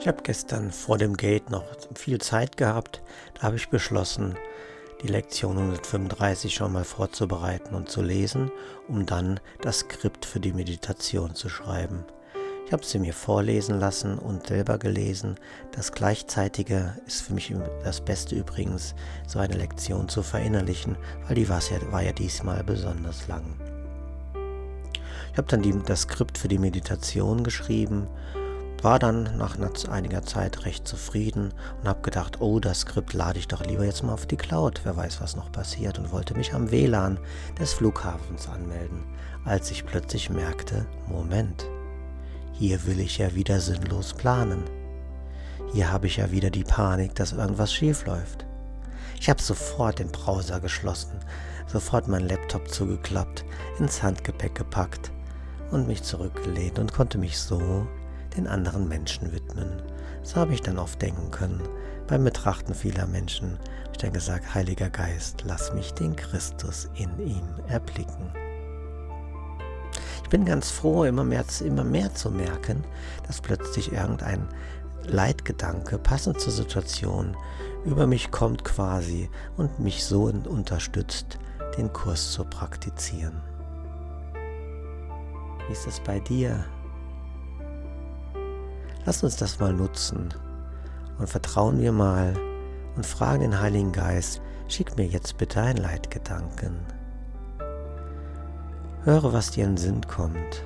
Ich habe gestern vor dem Gate noch viel Zeit gehabt. Da habe ich beschlossen, die Lektion 135 schon mal vorzubereiten und zu lesen, um dann das Skript für die Meditation zu schreiben. Ich habe sie mir vorlesen lassen und selber gelesen. Das Gleichzeitige ist für mich das Beste übrigens, so eine Lektion zu verinnerlichen, weil die war ja, war ja diesmal besonders lang. Ich habe dann die, das Skript für die Meditation geschrieben war dann nach einiger Zeit recht zufrieden und habe gedacht, oh, das Skript lade ich doch lieber jetzt mal auf die Cloud, wer weiß, was noch passiert und wollte mich am WLAN des Flughafens anmelden, als ich plötzlich merkte, Moment, hier will ich ja wieder sinnlos planen. Hier habe ich ja wieder die Panik, dass irgendwas schief läuft. Ich habe sofort den Browser geschlossen, sofort meinen Laptop zugeklappt, ins Handgepäck gepackt und mich zurückgelehnt und konnte mich so den anderen Menschen widmen. So habe ich dann oft denken können. Beim Betrachten vieler Menschen ich dann gesagt, Heiliger Geist, lass mich den Christus in ihm erblicken. Ich bin ganz froh, immer mehr, immer mehr zu merken, dass plötzlich irgendein Leitgedanke passend zur Situation über mich kommt quasi und mich so unterstützt, den Kurs zu praktizieren. Wie ist es bei dir? Lass uns das mal nutzen und vertrauen wir mal und fragen den Heiligen Geist, schick mir jetzt bitte einen Leitgedanken. Höre, was dir in den Sinn kommt.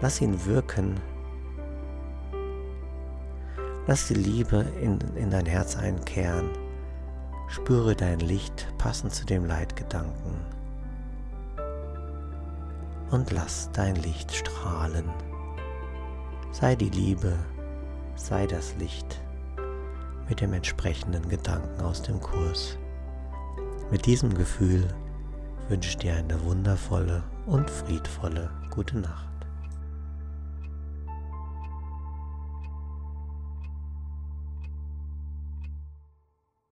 Lass ihn wirken. Lass die Liebe in, in dein Herz einkehren. Spüre dein Licht passend zu dem Leitgedanken. Und lass dein Licht strahlen. Sei die Liebe, sei das Licht mit dem entsprechenden Gedanken aus dem Kurs. Mit diesem Gefühl wünsche ich dir eine wundervolle und friedvolle gute Nacht.